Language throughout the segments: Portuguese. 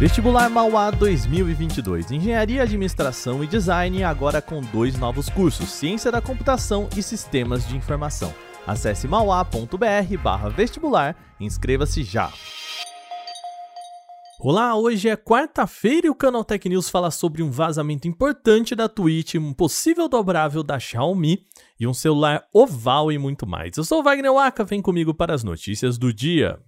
Vestibular Mauá 2022. Engenharia, Administração e Design agora com dois novos cursos: Ciência da Computação e Sistemas de Informação. Acesse mauá.br/vestibular e inscreva-se já. Olá, hoje é quarta-feira e o Canal Tech News fala sobre um vazamento importante da Twitch, um possível dobrável da Xiaomi e um celular oval e muito mais. Eu sou o Wagner Waka, vem comigo para as notícias do dia.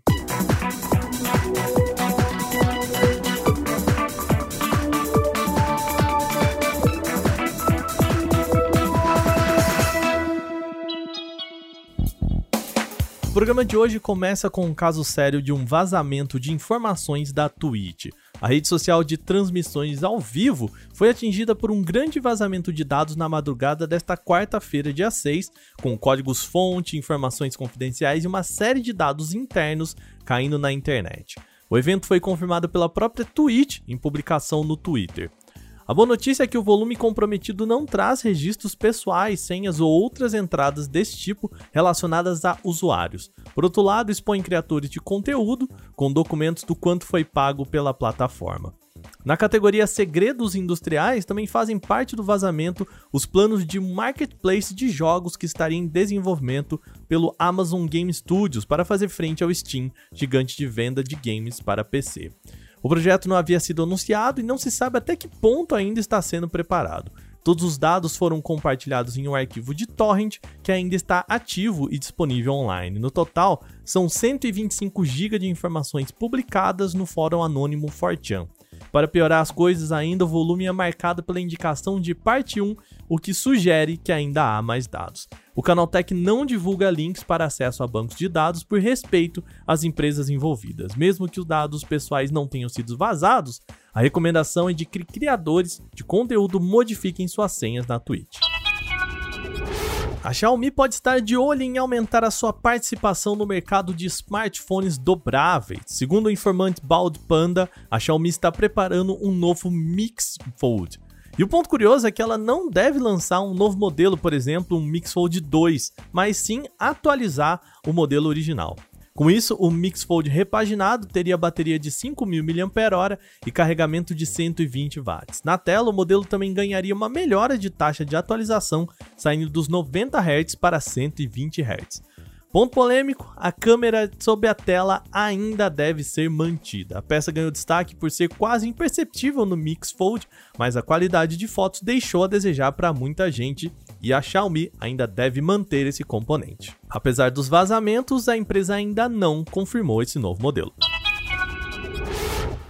Programa de hoje começa com um caso sério de um vazamento de informações da Twitch. A rede social de transmissões ao vivo foi atingida por um grande vazamento de dados na madrugada desta quarta-feira, dia 6, com códigos-fonte, informações confidenciais e uma série de dados internos caindo na internet. O evento foi confirmado pela própria Twitch em publicação no Twitter. A boa notícia é que o volume comprometido não traz registros pessoais, senhas ou outras entradas desse tipo relacionadas a usuários. Por outro lado, expõe criadores de conteúdo com documentos do quanto foi pago pela plataforma. Na categoria Segredos Industriais, também fazem parte do vazamento os planos de marketplace de jogos que estariam em desenvolvimento pelo Amazon Game Studios para fazer frente ao Steam, gigante de venda de games para PC. O projeto não havia sido anunciado e não se sabe até que ponto ainda está sendo preparado. Todos os dados foram compartilhados em um arquivo de torrent que ainda está ativo e disponível online. No total, são 125 GB de informações publicadas no fórum anônimo 4chan. Para piorar as coisas ainda, o volume é marcado pela indicação de parte 1, o que sugere que ainda há mais dados. O Canaltech não divulga links para acesso a bancos de dados por respeito às empresas envolvidas. Mesmo que os dados pessoais não tenham sido vazados, a recomendação é de que criadores de conteúdo modifiquem suas senhas na Twitch. A Xiaomi pode estar de olho em aumentar a sua participação no mercado de smartphones dobráveis. Segundo o informante Bald Panda, a Xiaomi está preparando um novo Mix Fold. E o ponto curioso é que ela não deve lançar um novo modelo, por exemplo, um Mix Fold 2, mas sim atualizar o modelo original. Com isso, o Mix Fold repaginado teria bateria de 5.000 mAh e carregamento de 120 watts. Na tela, o modelo também ganharia uma melhora de taxa de atualização, saindo dos 90 Hz para 120 Hz. Ponto polêmico: a câmera sob a tela ainda deve ser mantida. A peça ganhou destaque por ser quase imperceptível no Mix Fold, mas a qualidade de fotos deixou a desejar para muita gente e a Xiaomi ainda deve manter esse componente. Apesar dos vazamentos, a empresa ainda não confirmou esse novo modelo.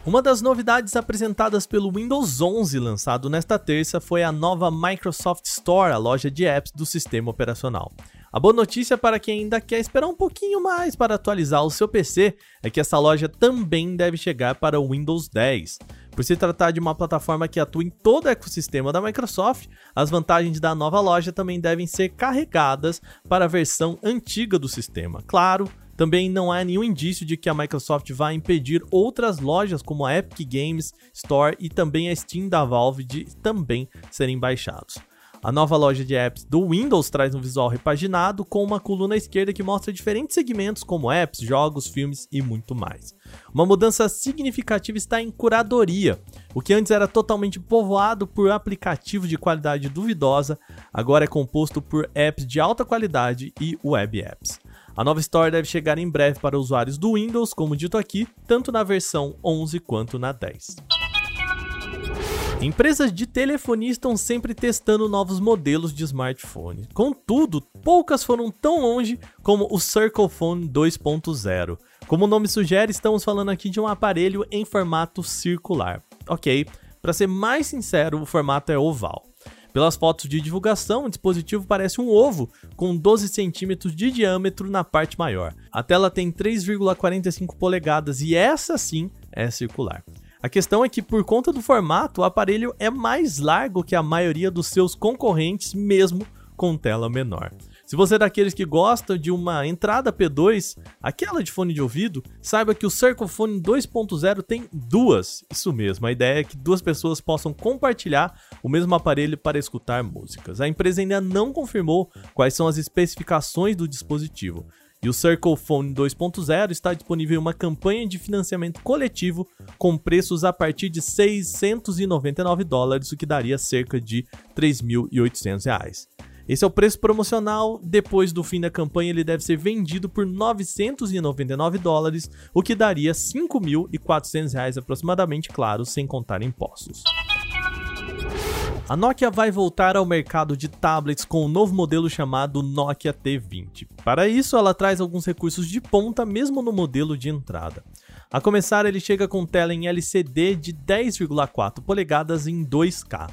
Uma das novidades apresentadas pelo Windows 11 lançado nesta terça foi a nova Microsoft Store, a loja de apps do sistema operacional. A boa notícia para quem ainda quer esperar um pouquinho mais para atualizar o seu PC é que essa loja também deve chegar para o Windows 10. Por se tratar de uma plataforma que atua em todo o ecossistema da Microsoft, as vantagens da nova loja também devem ser carregadas para a versão antiga do sistema. Claro, também não há nenhum indício de que a Microsoft vai impedir outras lojas como a Epic Games Store e também a Steam da Valve de também serem baixados. A nova loja de apps do Windows traz um visual repaginado com uma coluna esquerda que mostra diferentes segmentos como apps, jogos, filmes e muito mais. Uma mudança significativa está em curadoria. O que antes era totalmente povoado por aplicativos de qualidade duvidosa, agora é composto por apps de alta qualidade e web apps. A nova Store deve chegar em breve para usuários do Windows, como dito aqui, tanto na versão 11 quanto na 10. Empresas de telefonia estão sempre testando novos modelos de smartphone. Contudo, poucas foram tão longe como o Circle Phone 2.0. Como o nome sugere, estamos falando aqui de um aparelho em formato circular. Ok, para ser mais sincero, o formato é oval. Pelas fotos de divulgação, o dispositivo parece um ovo com 12 centímetros de diâmetro na parte maior. A tela tem 3,45 polegadas e essa sim é circular. A questão é que, por conta do formato, o aparelho é mais largo que a maioria dos seus concorrentes, mesmo com tela menor. Se você é daqueles que gostam de uma entrada P2, aquela de fone de ouvido, saiba que o Circle Phone 2.0 tem duas. Isso mesmo, a ideia é que duas pessoas possam compartilhar o mesmo aparelho para escutar músicas. A empresa ainda não confirmou quais são as especificações do dispositivo. E o Circle Phone 2.0 está disponível em uma campanha de financiamento coletivo com preços a partir de 699 dólares, o que daria cerca de 3.800 reais. Esse é o preço promocional. Depois do fim da campanha, ele deve ser vendido por 999 dólares, o que daria 5.400 reais aproximadamente, claro, sem contar impostos. A Nokia vai voltar ao mercado de tablets com um novo modelo chamado Nokia T20. Para isso, ela traz alguns recursos de ponta mesmo no modelo de entrada. A começar, ele chega com tela em LCD de 10,4 polegadas em 2K.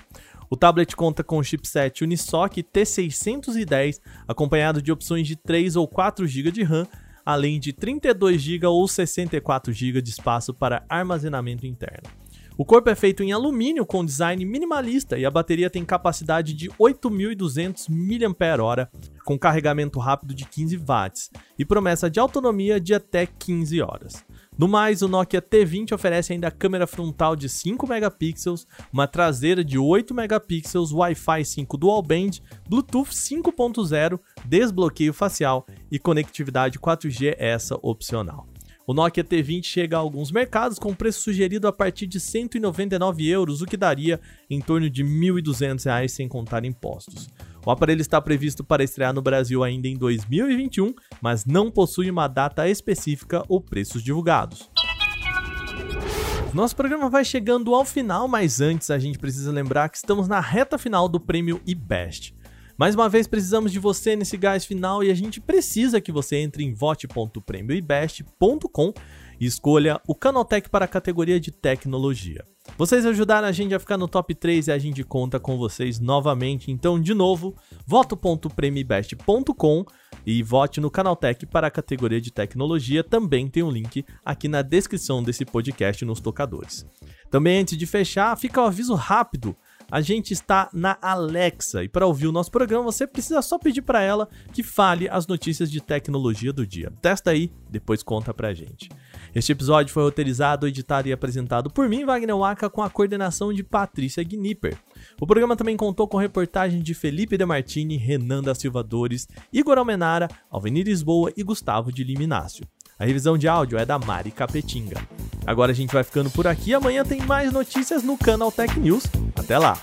O tablet conta com o chipset Unisoc T610, acompanhado de opções de 3 ou 4 GB de RAM, além de 32 GB ou 64 GB de espaço para armazenamento interno. O corpo é feito em alumínio com design minimalista e a bateria tem capacidade de 8.200 mAh, com carregamento rápido de 15 watts e promessa de autonomia de até 15 horas. No mais, o Nokia T20 oferece ainda câmera frontal de 5 megapixels, uma traseira de 8 megapixels, Wi-Fi 5 dual band, Bluetooth 5.0, desbloqueio facial e conectividade 4G essa opcional. O Nokia T20 chega a alguns mercados com preço sugerido a partir de 199 euros, o que daria em torno de 1.200 reais sem contar impostos. O aparelho está previsto para estrear no Brasil ainda em 2021, mas não possui uma data específica ou preços divulgados. Nosso programa vai chegando ao final, mas antes a gente precisa lembrar que estamos na reta final do prêmio IBEST. Mais uma vez precisamos de você nesse gás final e a gente precisa que você entre em vote.prêmioibest.com e escolha o Canaltech para a categoria de tecnologia. Vocês ajudaram a gente a ficar no top 3 e a gente conta com vocês novamente. Então, de novo, voto.premibest.com e vote no Canaltech para a categoria de tecnologia. Também tem um link aqui na descrição desse podcast nos tocadores. Também antes de fechar, fica o um aviso rápido a gente está na Alexa e para ouvir o nosso programa você precisa só pedir para ela que fale as notícias de tecnologia do dia. Testa aí, depois conta pra gente. Este episódio foi roteirizado, editado e apresentado por mim, Wagner Waka, com a coordenação de Patrícia Gnipper. O programa também contou com reportagem de Felipe Demartini, Renan da Silva Dores, Igor Almenara, Alvenir Lisboa e Gustavo de Liminácio. A revisão de áudio é da Mari Capetinga. Agora a gente vai ficando por aqui. Amanhã tem mais notícias no canal Tech News. Até lá!